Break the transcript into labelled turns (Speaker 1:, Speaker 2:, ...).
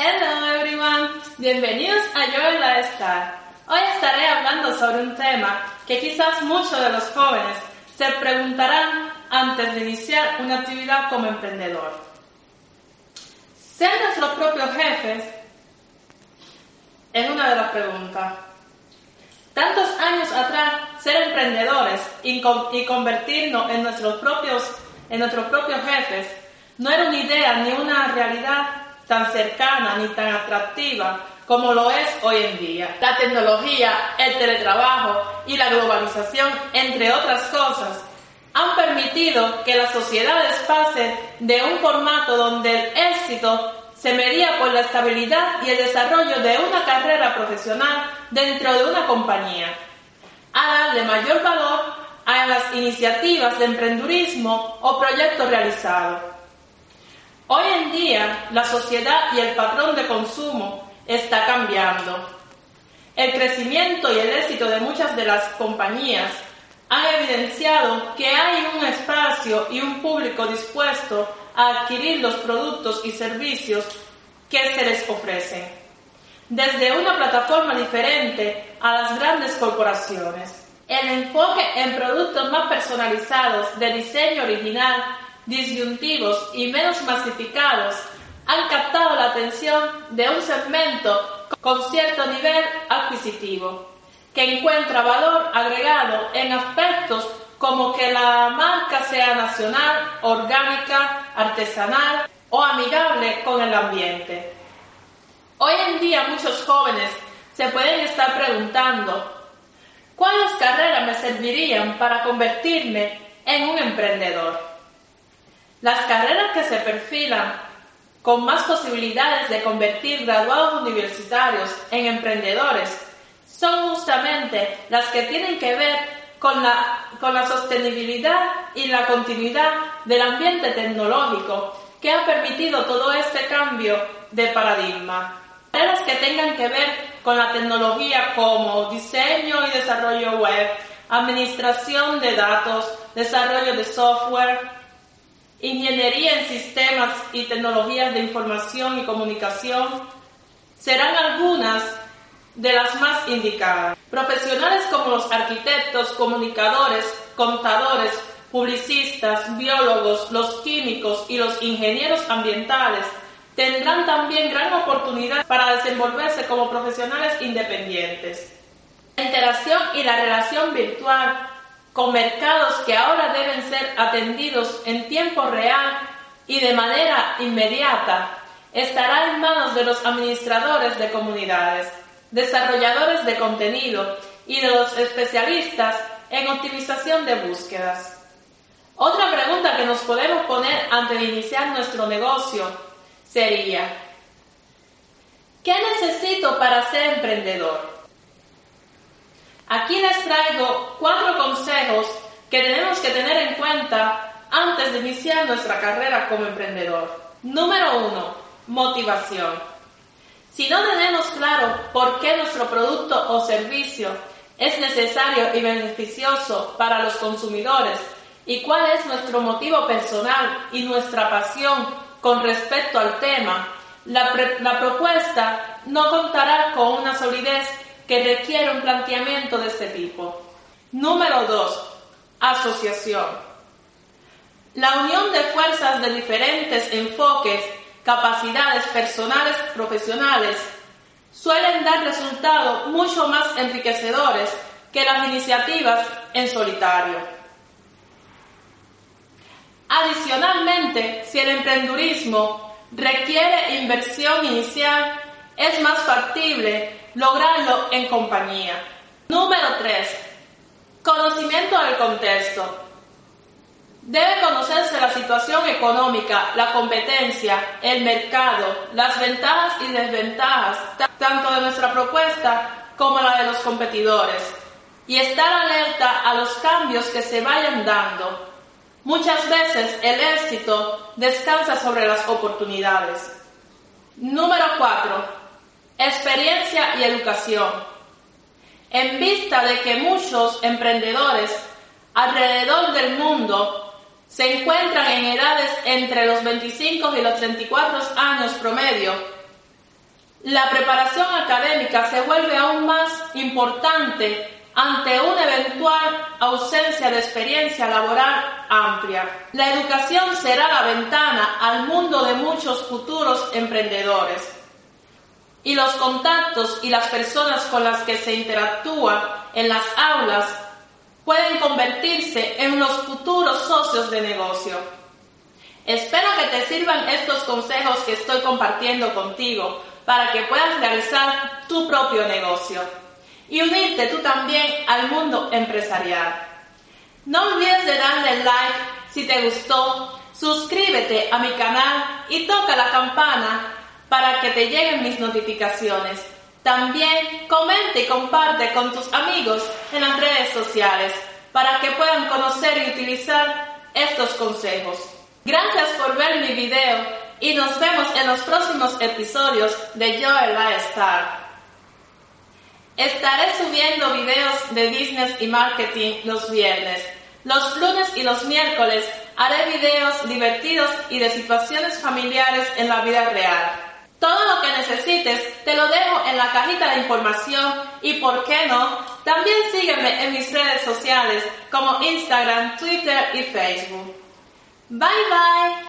Speaker 1: Hello everyone, bienvenidos a Yo la Star. Hoy estaré hablando sobre un tema que quizás muchos de los jóvenes se preguntarán antes de iniciar una actividad como emprendedor. ¿Ser nuestros propios jefes? Es una de las preguntas. Tantos años atrás, ser emprendedores y, convertirnos en nuestros propios, en nuestros propios jefes no era una idea ni una realidad tan cercana ni tan atractiva como lo es hoy en día. La tecnología, el teletrabajo y la globalización, entre otras cosas, han permitido que las sociedades pasen de un formato donde el éxito se medía por la estabilidad y el desarrollo de una carrera profesional dentro de una compañía, a darle mayor valor a las iniciativas de emprendurismo o proyectos realizados. Hoy en día, la sociedad y el patrón de consumo está cambiando. El crecimiento y el éxito de muchas de las compañías han evidenciado que hay un espacio y un público dispuesto a adquirir los productos y servicios que se les ofrecen, desde una plataforma diferente a las grandes corporaciones. El enfoque en productos más personalizados, de diseño original, disyuntivos y menos masificados han captado la atención de un segmento con cierto nivel adquisitivo, que encuentra valor agregado en aspectos como que la marca sea nacional, orgánica, artesanal o amigable con el ambiente. Hoy en día muchos jóvenes se pueden estar preguntando, ¿cuáles carreras me servirían para convertirme en un emprendedor? Las carreras que se perfilan con más posibilidades de convertir graduados universitarios en emprendedores son justamente las que tienen que ver con la, con la sostenibilidad y la continuidad del ambiente tecnológico que ha permitido todo este cambio de paradigma. Las que tengan que ver con la tecnología como diseño y desarrollo web, administración de datos, desarrollo de software, ingeniería en sistemas y tecnologías de información y comunicación, serán algunas de las más indicadas. Profesionales como los arquitectos, comunicadores, contadores, publicistas, biólogos, los químicos y los ingenieros ambientales tendrán también gran oportunidad para desenvolverse como profesionales independientes. La interacción y la relación virtual con mercados que ahora deben ser atendidos en tiempo real y de manera inmediata estará en manos de los administradores de comunidades desarrolladores de contenido y de los especialistas en optimización de búsquedas. Otra pregunta que nos podemos poner antes de iniciar nuestro negocio sería, ¿qué necesito para ser emprendedor? Aquí les traigo cuatro consejos que tenemos que tener en cuenta antes de iniciar nuestra carrera como emprendedor. Número uno, motivación. Si no tenemos claro por qué nuestro producto o servicio es necesario y beneficioso para los consumidores y cuál es nuestro motivo personal y nuestra pasión con respecto al tema, la, la propuesta no contará con una solidez que requiere un planteamiento de este tipo. Número 2. Asociación. La unión de fuerzas de diferentes enfoques capacidades personales profesionales suelen dar resultados mucho más enriquecedores que las iniciativas en solitario. Adicionalmente, si el emprendurismo requiere inversión inicial, es más factible lograrlo en compañía. Número 3. Conocimiento del contexto. Debe conocerse la situación económica, la competencia, el mercado, las ventajas y desventajas, tanto de nuestra propuesta como la de los competidores, y estar alerta a los cambios que se vayan dando. Muchas veces el éxito descansa sobre las oportunidades. Número 4. Experiencia y educación. En vista de que muchos emprendedores alrededor del mundo se encuentran en edades entre los 25 y los 34 años promedio. La preparación académica se vuelve aún más importante ante una eventual ausencia de experiencia laboral amplia. La educación será la ventana al mundo de muchos futuros emprendedores. Y los contactos y las personas con las que se interactúa en las aulas pueden convertirse en los futuros socios de negocio. Espero que te sirvan estos consejos que estoy compartiendo contigo para que puedas realizar tu propio negocio y unirte tú también al mundo empresarial. No olvides de darle like si te gustó, suscríbete a mi canal y toca la campana para que te lleguen mis notificaciones. También comenta y comparte con tus amigos en las redes sociales para que puedan conocer y utilizar estos consejos. Gracias por ver mi video y nos vemos en los próximos episodios de Joel Star. Estaré subiendo videos de business y marketing los viernes. Los lunes y los miércoles haré videos divertidos y de situaciones familiares en la vida real. Todo lo que necesites te lo dejo en la cajita de información y por qué no, también sígueme en mis redes sociales como Instagram, Twitter y Facebook. Bye bye.